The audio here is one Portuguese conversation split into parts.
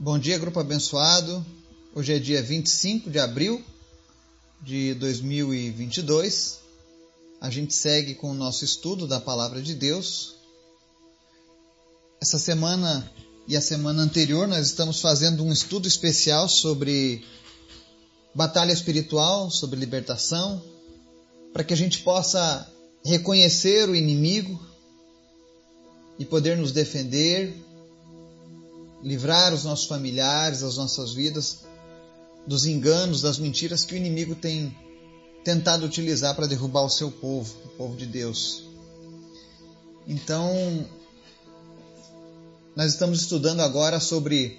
Bom dia, grupo abençoado. Hoje é dia 25 de abril de 2022. A gente segue com o nosso estudo da palavra de Deus. Essa semana e a semana anterior nós estamos fazendo um estudo especial sobre batalha espiritual, sobre libertação, para que a gente possa reconhecer o inimigo e poder nos defender, livrar os nossos familiares, as nossas vidas dos enganos, das mentiras que o inimigo tem tentado utilizar para derrubar o seu povo, o povo de Deus. Então, nós estamos estudando agora sobre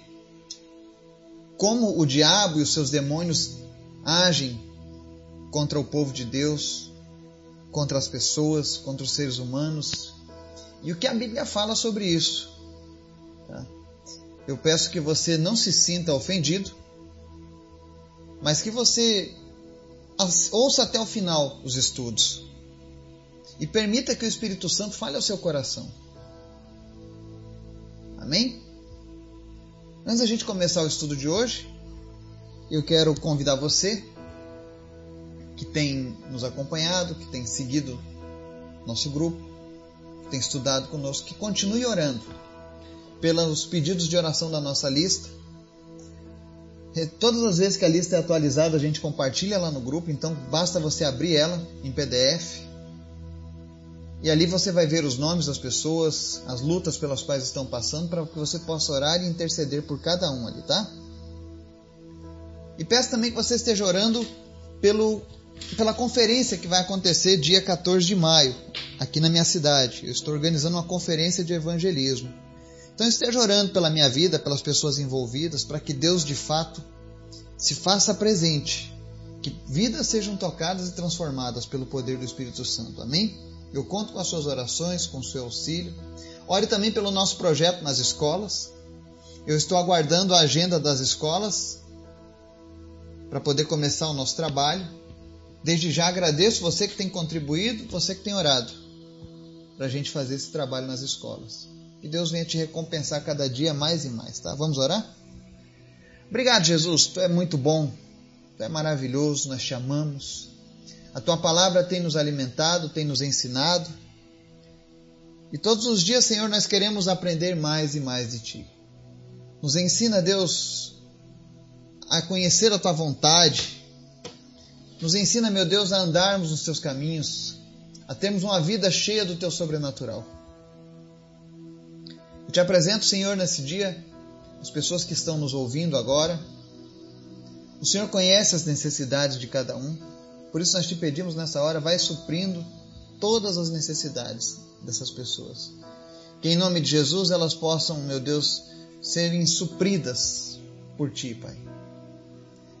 como o diabo e os seus demônios agem contra o povo de Deus, contra as pessoas, contra os seres humanos e o que a Bíblia fala sobre isso. Eu peço que você não se sinta ofendido, mas que você ouça até o final os estudos e permita que o Espírito Santo fale ao seu coração. Amém? Antes da gente começar o estudo de hoje, eu quero convidar você que tem nos acompanhado, que tem seguido nosso grupo, que tem estudado conosco, que continue orando pelos pedidos de oração da nossa lista. Todas as vezes que a lista é atualizada, a gente compartilha lá no grupo, então basta você abrir ela em PDF. E ali você vai ver os nomes das pessoas, as lutas pelas quais estão passando, para que você possa orar e interceder por cada um ali, tá? E peço também que você esteja orando pelo, pela conferência que vai acontecer dia 14 de maio, aqui na minha cidade. Eu estou organizando uma conferência de evangelismo. Então esteja orando pela minha vida, pelas pessoas envolvidas, para que Deus de fato se faça presente, que vidas sejam tocadas e transformadas pelo poder do Espírito Santo. Amém? Eu conto com as suas orações, com o seu auxílio. Ore também pelo nosso projeto nas escolas. Eu estou aguardando a agenda das escolas para poder começar o nosso trabalho. Desde já agradeço você que tem contribuído, você que tem orado para a gente fazer esse trabalho nas escolas. Que Deus venha te recompensar cada dia mais e mais, tá? Vamos orar? Obrigado, Jesus. Tu é muito bom. Tu é maravilhoso. Nós te amamos. A tua palavra tem nos alimentado, tem nos ensinado. E todos os dias, Senhor, nós queremos aprender mais e mais de ti. Nos ensina, Deus, a conhecer a tua vontade. Nos ensina, meu Deus, a andarmos nos teus caminhos, a termos uma vida cheia do teu sobrenatural. Eu te apresento, Senhor, nesse dia, as pessoas que estão nos ouvindo agora. O Senhor conhece as necessidades de cada um, por isso nós te pedimos nessa hora, vai suprindo todas as necessidades dessas pessoas. Que em nome de Jesus elas possam, meu Deus, serem supridas por ti, Pai.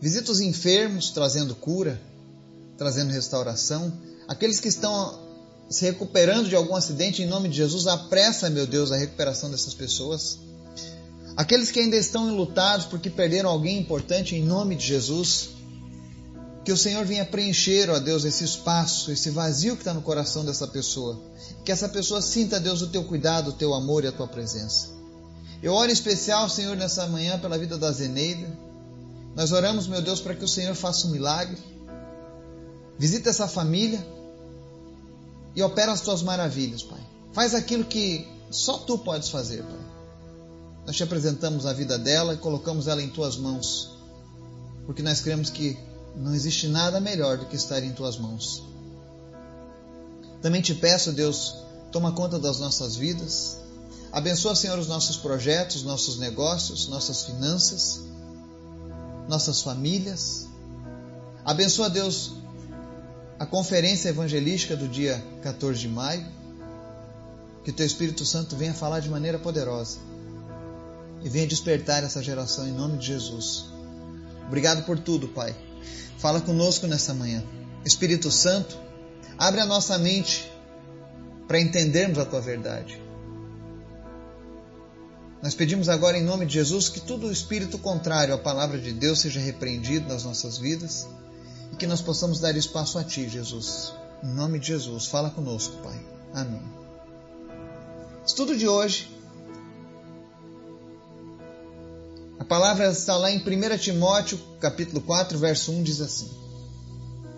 Visita os enfermos, trazendo cura, trazendo restauração. Aqueles que estão se recuperando de algum acidente, em nome de Jesus, apressa, meu Deus, a recuperação dessas pessoas. Aqueles que ainda estão enlutados porque perderam alguém importante, em nome de Jesus, que o Senhor venha preencher, ó Deus, esse espaço, esse vazio que está no coração dessa pessoa. Que essa pessoa sinta, Deus, o teu cuidado, o teu amor e a tua presença. Eu oro em especial, Senhor, nessa manhã pela vida da Zeneida. Nós oramos, meu Deus, para que o Senhor faça um milagre. Visita essa família e opera as tuas maravilhas, Pai. Faz aquilo que só tu podes fazer, Pai. Nós te apresentamos a vida dela e colocamos ela em tuas mãos, porque nós cremos que não existe nada melhor do que estar em tuas mãos. Também te peço, Deus, toma conta das nossas vidas. Abençoa, Senhor, os nossos projetos, nossos negócios, nossas finanças, nossas famílias. Abençoa, Deus, a conferência evangelística do dia 14 de maio. Que Teu Espírito Santo venha falar de maneira poderosa e venha despertar essa geração em nome de Jesus. Obrigado por tudo, Pai. Fala conosco nessa manhã. Espírito Santo, abre a nossa mente para entendermos a Tua verdade. Nós pedimos agora em nome de Jesus que todo espírito contrário à palavra de Deus seja repreendido nas nossas vidas que nós possamos dar espaço a Ti, Jesus. Em nome de Jesus, fala conosco, Pai. Amém. Estudo de hoje. A palavra está lá em 1 Timóteo, capítulo 4, verso 1, diz assim: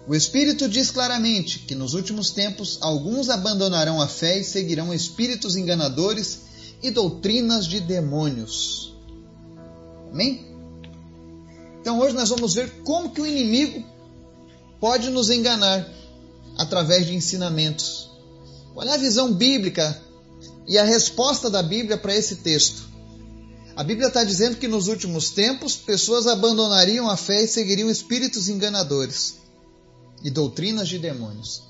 O Espírito diz claramente que nos últimos tempos alguns abandonarão a fé e seguirão espíritos enganadores e doutrinas de demônios. Amém? Então hoje nós vamos ver como que o inimigo pode nos enganar através de ensinamentos. Qual é a visão bíblica e a resposta da Bíblia para esse texto? A Bíblia está dizendo que nos últimos tempos pessoas abandonariam a fé e seguiriam espíritos enganadores e doutrinas de demônios.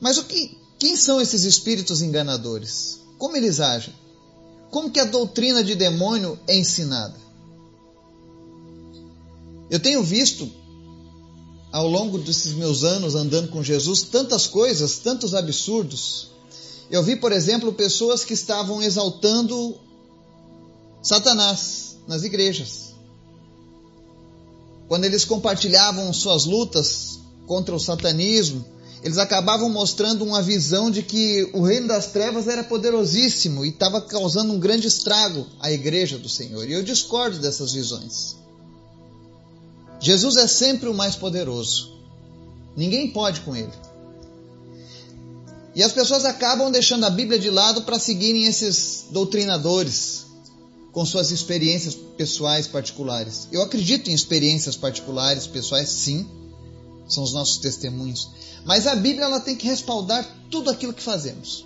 Mas o que, quem são esses espíritos enganadores? Como eles agem? Como que a doutrina de demônio é ensinada? Eu tenho visto ao longo desses meus anos andando com Jesus tantas coisas, tantos absurdos. Eu vi, por exemplo, pessoas que estavam exaltando Satanás nas igrejas. Quando eles compartilhavam suas lutas contra o satanismo, eles acabavam mostrando uma visão de que o reino das trevas era poderosíssimo e estava causando um grande estrago à igreja do Senhor. E eu discordo dessas visões. Jesus é sempre o mais poderoso. Ninguém pode com ele. E as pessoas acabam deixando a Bíblia de lado para seguirem esses doutrinadores com suas experiências pessoais particulares. Eu acredito em experiências particulares, pessoais, sim, são os nossos testemunhos. Mas a Bíblia ela tem que respaldar tudo aquilo que fazemos.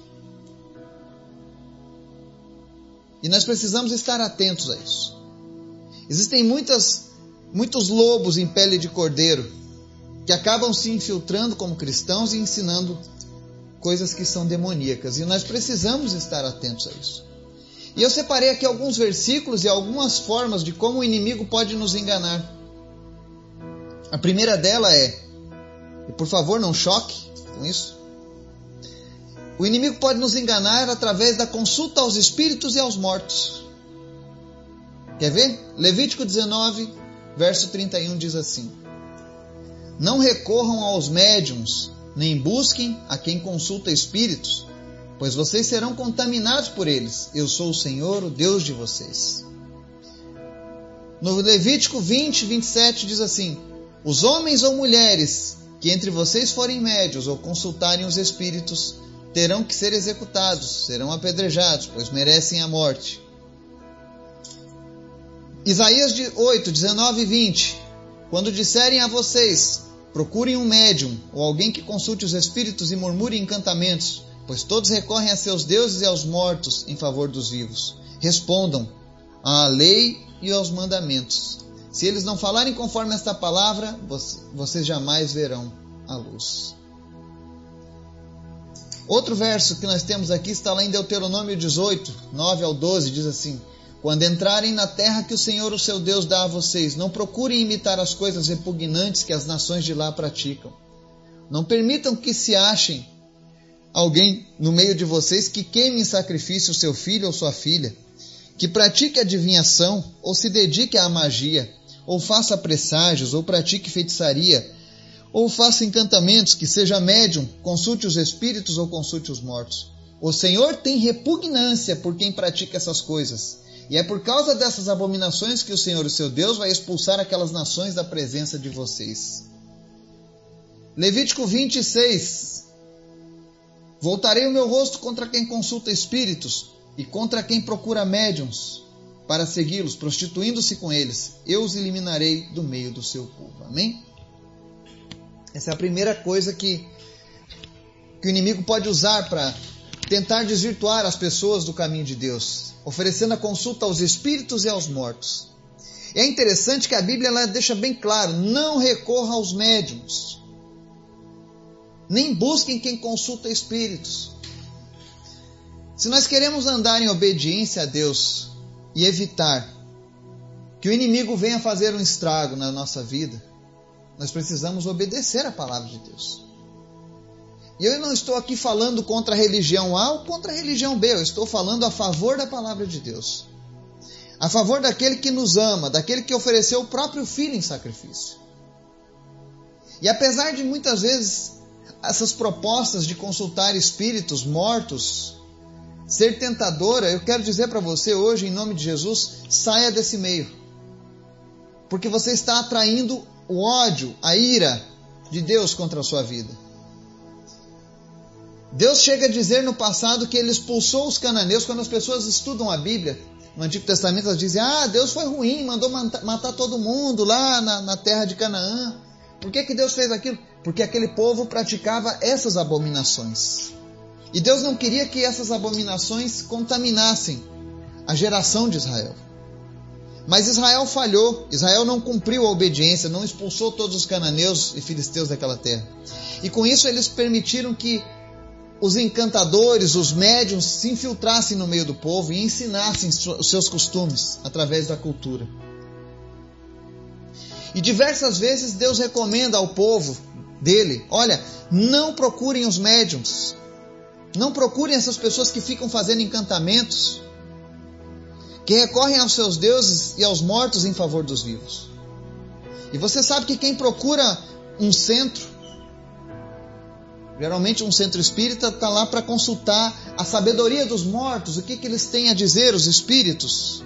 E nós precisamos estar atentos a isso. Existem muitas, muitos lobos em pele de cordeiro que acabam se infiltrando como cristãos e ensinando coisas que são demoníacas. E nós precisamos estar atentos a isso. E eu separei aqui alguns versículos e algumas formas de como o inimigo pode nos enganar. A primeira dela é, e por favor não choque com isso, o inimigo pode nos enganar através da consulta aos espíritos e aos mortos. Quer ver? Levítico 19, verso 31 diz assim: Não recorram aos médiums, nem busquem a quem consulta espíritos, pois vocês serão contaminados por eles. Eu sou o Senhor, o Deus de vocês. No Levítico 20, 27 diz assim: Os homens ou mulheres que entre vocês forem médios ou consultarem os espíritos terão que ser executados, serão apedrejados, pois merecem a morte. Isaías 8, 19 e 20: Quando disserem a vocês, procurem um médium ou alguém que consulte os espíritos e murmure encantamentos, pois todos recorrem a seus deuses e aos mortos em favor dos vivos. Respondam à lei e aos mandamentos. Se eles não falarem conforme esta palavra, vocês jamais verão a luz. Outro verso que nós temos aqui está lá em Deuteronômio 18, 9 ao 12, diz assim: Quando entrarem na terra que o Senhor, o seu Deus, dá a vocês, não procurem imitar as coisas repugnantes que as nações de lá praticam. Não permitam que se achem alguém no meio de vocês que queime em sacrifício seu filho ou sua filha, que pratique adivinhação, ou se dedique à magia, ou faça presságios, ou pratique feitiçaria, ou faça encantamentos, que seja médium, consulte os espíritos ou consulte os mortos. O Senhor tem repugnância por quem pratica essas coisas. E é por causa dessas abominações que o Senhor, o seu Deus, vai expulsar aquelas nações da presença de vocês. Levítico 26, Voltarei o meu rosto contra quem consulta espíritos e contra quem procura médiums para segui-los, prostituindo-se com eles. Eu os eliminarei do meio do seu povo. Amém? Essa é a primeira coisa que, que o inimigo pode usar para tentar desvirtuar as pessoas do caminho de Deus, oferecendo a consulta aos espíritos e aos mortos. É interessante que a Bíblia ela deixa bem claro: não recorra aos médiums nem busquem quem consulta espíritos. Se nós queremos andar em obediência a Deus e evitar que o inimigo venha fazer um estrago na nossa vida, nós precisamos obedecer a palavra de Deus. E eu não estou aqui falando contra a religião A ou contra a religião B, eu estou falando a favor da palavra de Deus. A favor daquele que nos ama, daquele que ofereceu o próprio filho em sacrifício. E apesar de muitas vezes essas propostas de consultar espíritos mortos ser tentadora, eu quero dizer para você hoje, em nome de Jesus, saia desse meio. Porque você está atraindo o ódio, a ira de Deus contra a sua vida. Deus chega a dizer no passado que ele expulsou os cananeus. Quando as pessoas estudam a Bíblia, no Antigo Testamento, elas dizem: Ah, Deus foi ruim, mandou matar todo mundo lá na, na terra de Canaã. Por que, que Deus fez aquilo? Porque aquele povo praticava essas abominações. E Deus não queria que essas abominações contaminassem a geração de Israel. Mas Israel falhou, Israel não cumpriu a obediência, não expulsou todos os cananeus e filisteus daquela terra. E com isso eles permitiram que os encantadores, os médiums se infiltrassem no meio do povo e ensinassem os seus costumes através da cultura. E diversas vezes Deus recomenda ao povo dele: olha, não procurem os médiums, não procurem essas pessoas que ficam fazendo encantamentos, que recorrem aos seus deuses e aos mortos em favor dos vivos. E você sabe que quem procura um centro, geralmente um centro espírita, está lá para consultar a sabedoria dos mortos, o que, que eles têm a dizer, os espíritos.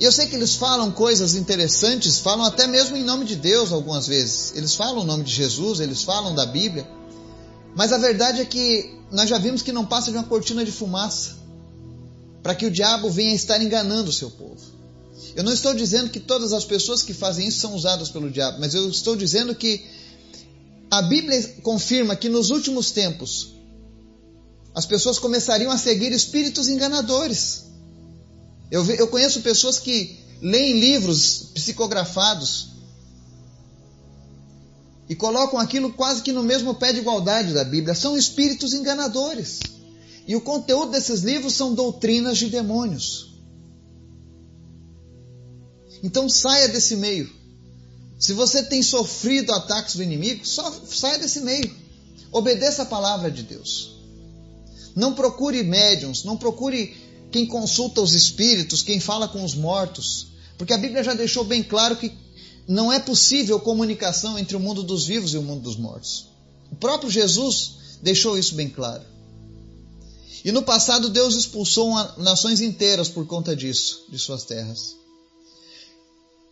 E eu sei que eles falam coisas interessantes, falam até mesmo em nome de Deus algumas vezes. Eles falam o nome de Jesus, eles falam da Bíblia. Mas a verdade é que nós já vimos que não passa de uma cortina de fumaça para que o diabo venha estar enganando o seu povo. Eu não estou dizendo que todas as pessoas que fazem isso são usadas pelo diabo, mas eu estou dizendo que a Bíblia confirma que nos últimos tempos as pessoas começariam a seguir espíritos enganadores. Eu, eu conheço pessoas que leem livros psicografados e colocam aquilo quase que no mesmo pé de igualdade da Bíblia. São espíritos enganadores. E o conteúdo desses livros são doutrinas de demônios. Então saia desse meio. Se você tem sofrido ataques do inimigo, só saia desse meio. Obedeça a palavra de Deus. Não procure médiums, não procure quem consulta os espíritos, quem fala com os mortos. Porque a Bíblia já deixou bem claro que não é possível comunicação entre o mundo dos vivos e o mundo dos mortos. O próprio Jesus deixou isso bem claro. E no passado Deus expulsou nações inteiras por conta disso, de suas terras.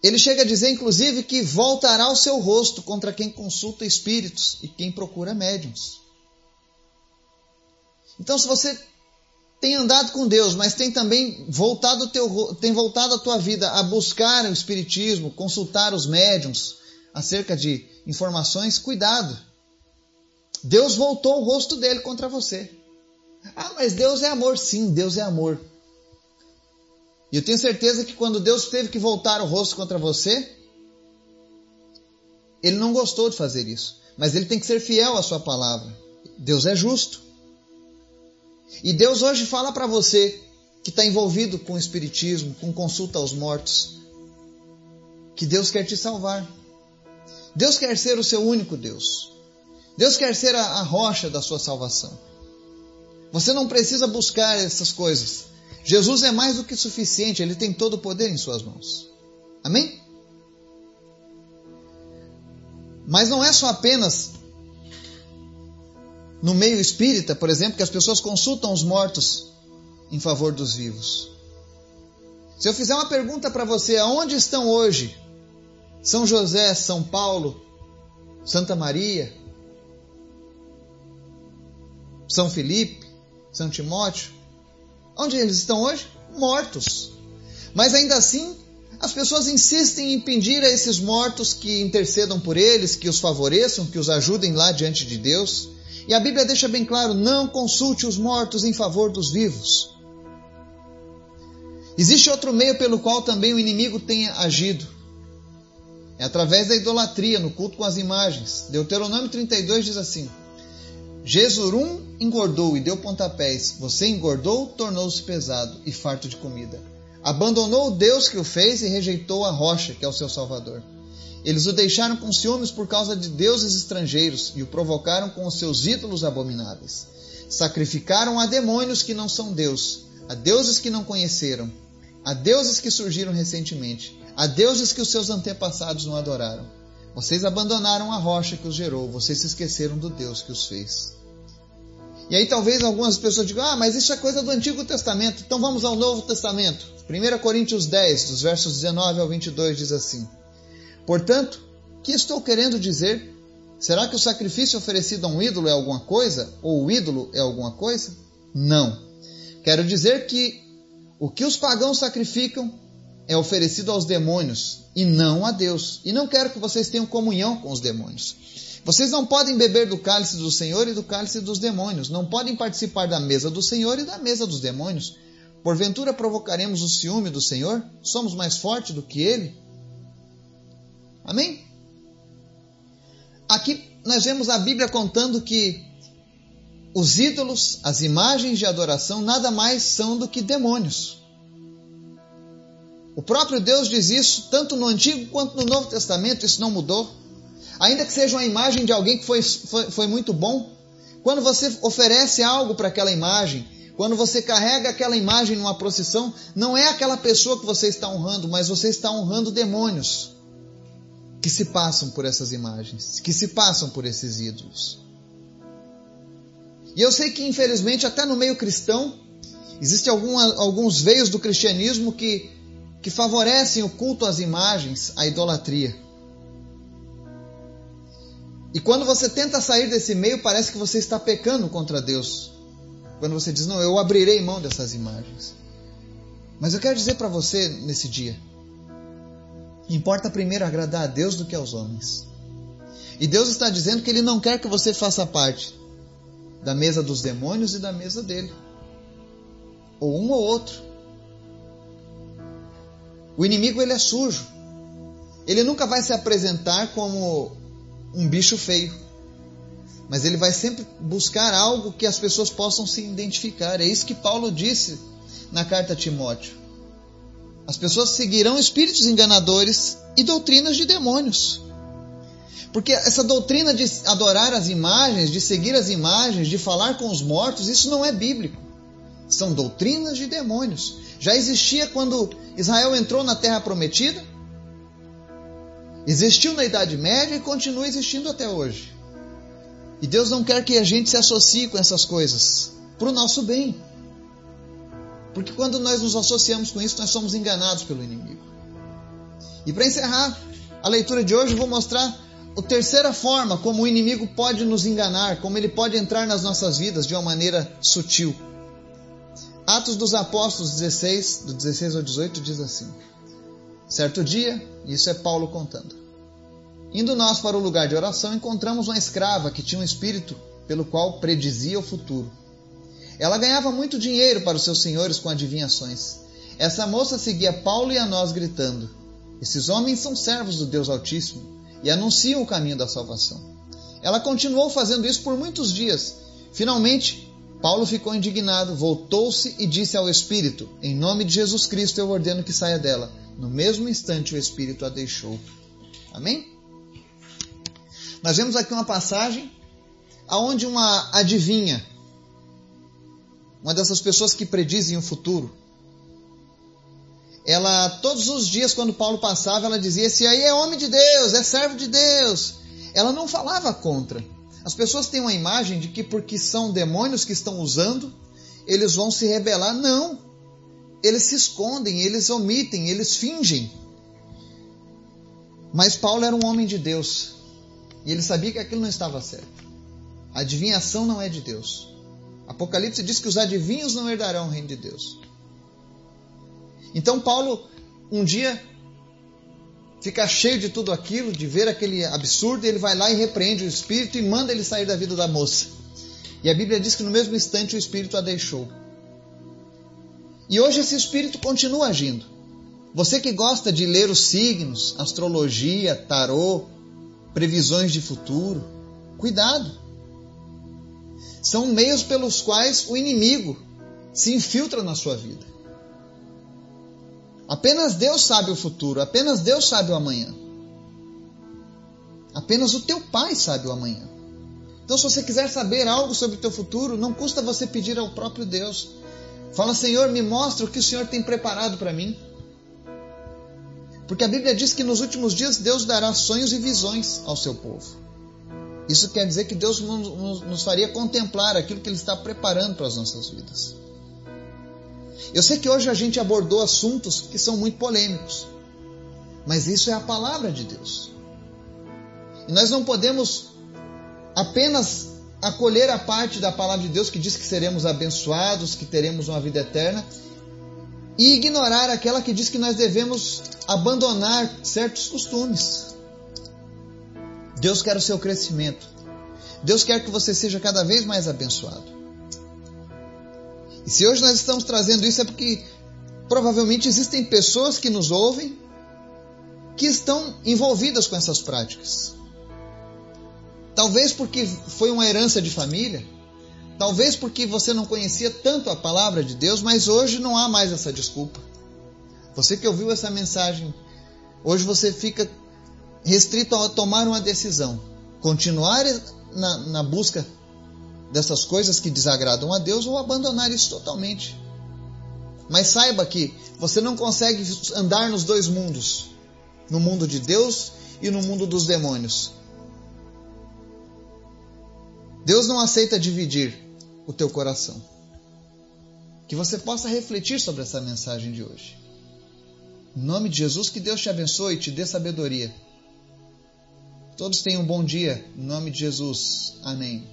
Ele chega a dizer, inclusive, que voltará o seu rosto contra quem consulta espíritos e quem procura médiums. Então, se você tem andado com Deus, mas tem também voltado, teu, tem voltado a tua vida a buscar o espiritismo, consultar os médiums acerca de informações, cuidado. Deus voltou o rosto dele contra você. Ah, mas Deus é amor. Sim, Deus é amor. E eu tenho certeza que quando Deus teve que voltar o rosto contra você, ele não gostou de fazer isso. Mas ele tem que ser fiel à sua palavra. Deus é justo. E Deus hoje fala para você que está envolvido com o Espiritismo, com consulta aos mortos, que Deus quer te salvar. Deus quer ser o seu único Deus. Deus quer ser a, a rocha da sua salvação. Você não precisa buscar essas coisas. Jesus é mais do que suficiente, ele tem todo o poder em suas mãos. Amém? Mas não é só apenas no meio espírita, por exemplo, que as pessoas consultam os mortos em favor dos vivos. Se eu fizer uma pergunta para você, aonde estão hoje São José, São Paulo, Santa Maria, São Felipe, são Timóteo, onde eles estão hoje? Mortos. Mas ainda assim, as pessoas insistem em pedir a esses mortos que intercedam por eles, que os favoreçam, que os ajudem lá diante de Deus. E a Bíblia deixa bem claro: não consulte os mortos em favor dos vivos. Existe outro meio pelo qual também o inimigo tem agido. É através da idolatria, no culto com as imagens. Deuteronômio 32 diz assim: Jesurum engordou e deu pontapés. Você engordou, tornou-se pesado e farto de comida. Abandonou o Deus que o fez e rejeitou a rocha, que é o seu Salvador. Eles o deixaram com ciúmes por causa de deuses estrangeiros e o provocaram com os seus ídolos abomináveis. Sacrificaram a demônios que não são Deus, a deuses que não conheceram, a deuses que surgiram recentemente, a deuses que os seus antepassados não adoraram. Vocês abandonaram a rocha que os gerou, vocês se esqueceram do Deus que os fez. E aí talvez algumas pessoas digam: "Ah, mas isso é coisa do Antigo Testamento". Então vamos ao Novo Testamento. 1 Coríntios 10, dos versos 19 ao 22 diz assim: Portanto, que estou querendo dizer? Será que o sacrifício oferecido a um ídolo é alguma coisa? Ou o ídolo é alguma coisa? Não. Quero dizer que o que os pagãos sacrificam é oferecido aos demônios e não a Deus. E não quero que vocês tenham comunhão com os demônios. Vocês não podem beber do cálice do Senhor e do cálice dos demônios. Não podem participar da mesa do Senhor e da mesa dos demônios. Porventura provocaremos o ciúme do Senhor? Somos mais fortes do que ele? Amém? Aqui nós vemos a Bíblia contando que os ídolos, as imagens de adoração, nada mais são do que demônios. O próprio Deus diz isso, tanto no Antigo quanto no Novo Testamento, isso não mudou. Ainda que seja uma imagem de alguém que foi, foi, foi muito bom, quando você oferece algo para aquela imagem, quando você carrega aquela imagem numa procissão, não é aquela pessoa que você está honrando, mas você está honrando demônios que se passam por essas imagens, que se passam por esses ídolos. E eu sei que, infelizmente, até no meio cristão, existem alguns veios do cristianismo que, que favorecem o culto às imagens, a idolatria. E quando você tenta sair desse meio, parece que você está pecando contra Deus. Quando você diz, não, eu abrirei mão dessas imagens. Mas eu quero dizer para você nesse dia: importa primeiro agradar a Deus do que aos homens. E Deus está dizendo que Ele não quer que você faça parte da mesa dos demônios e da mesa dele. Ou um ou outro. O inimigo ele é sujo. Ele nunca vai se apresentar como um bicho feio. Mas ele vai sempre buscar algo que as pessoas possam se identificar. É isso que Paulo disse na carta a Timóteo. As pessoas seguirão espíritos enganadores e doutrinas de demônios. Porque essa doutrina de adorar as imagens, de seguir as imagens, de falar com os mortos, isso não é bíblico. São doutrinas de demônios. Já existia quando Israel entrou na terra prometida, existiu na Idade Média e continua existindo até hoje. E Deus não quer que a gente se associe com essas coisas para o nosso bem. Porque quando nós nos associamos com isso, nós somos enganados pelo inimigo. E para encerrar a leitura de hoje, vou mostrar a terceira forma como o inimigo pode nos enganar, como ele pode entrar nas nossas vidas de uma maneira sutil. Atos dos Apóstolos 16, do 16 ao 18, diz assim: Certo dia, isso é Paulo contando. Indo nós para o lugar de oração, encontramos uma escrava que tinha um espírito pelo qual predizia o futuro. Ela ganhava muito dinheiro para os seus senhores com adivinhações. Essa moça seguia Paulo e a nós gritando: Esses homens são servos do Deus Altíssimo e anunciam o caminho da salvação. Ela continuou fazendo isso por muitos dias. Finalmente, Paulo ficou indignado, voltou-se e disse ao Espírito: Em nome de Jesus Cristo eu ordeno que saia dela. No mesmo instante o Espírito a deixou. Amém? Nós vemos aqui uma passagem aonde uma adivinha, uma dessas pessoas que predizem o futuro, ela todos os dias quando Paulo passava, ela dizia: "Esse aí é homem de Deus, é servo de Deus". Ela não falava contra. As pessoas têm uma imagem de que porque são demônios que estão usando, eles vão se rebelar. Não. Eles se escondem, eles omitem, eles fingem. Mas Paulo era um homem de Deus. E ele sabia que aquilo não estava certo. A adivinhação não é de Deus. Apocalipse diz que os adivinhos não herdarão o reino de Deus. Então Paulo um dia fica cheio de tudo aquilo, de ver aquele absurdo, e ele vai lá e repreende o espírito e manda ele sair da vida da moça. E a Bíblia diz que no mesmo instante o espírito a deixou. E hoje esse espírito continua agindo. Você que gosta de ler os signos, astrologia, tarô, previsões de futuro, cuidado. São meios pelos quais o inimigo se infiltra na sua vida. Apenas Deus sabe o futuro, apenas Deus sabe o amanhã. Apenas o teu pai sabe o amanhã. Então, se você quiser saber algo sobre o teu futuro, não custa você pedir ao próprio Deus. Fala, Senhor, me mostra o que o Senhor tem preparado para mim. Porque a Bíblia diz que nos últimos dias Deus dará sonhos e visões ao seu povo. Isso quer dizer que Deus nos, nos faria contemplar aquilo que Ele está preparando para as nossas vidas. Eu sei que hoje a gente abordou assuntos que são muito polêmicos, mas isso é a palavra de Deus. E nós não podemos apenas acolher a parte da palavra de Deus que diz que seremos abençoados, que teremos uma vida eterna, e ignorar aquela que diz que nós devemos abandonar certos costumes. Deus quer o seu crescimento. Deus quer que você seja cada vez mais abençoado. E se hoje nós estamos trazendo isso é porque provavelmente existem pessoas que nos ouvem que estão envolvidas com essas práticas. Talvez porque foi uma herança de família, talvez porque você não conhecia tanto a palavra de Deus, mas hoje não há mais essa desculpa. Você que ouviu essa mensagem, hoje você fica restrito a tomar uma decisão: continuar na, na busca dessas coisas que desagradam a Deus ou abandonar isso totalmente. Mas saiba que você não consegue andar nos dois mundos, no mundo de Deus e no mundo dos demônios. Deus não aceita dividir o teu coração. Que você possa refletir sobre essa mensagem de hoje. Em nome de Jesus, que Deus te abençoe e te dê sabedoria. Todos tenham um bom dia. Em nome de Jesus. Amém.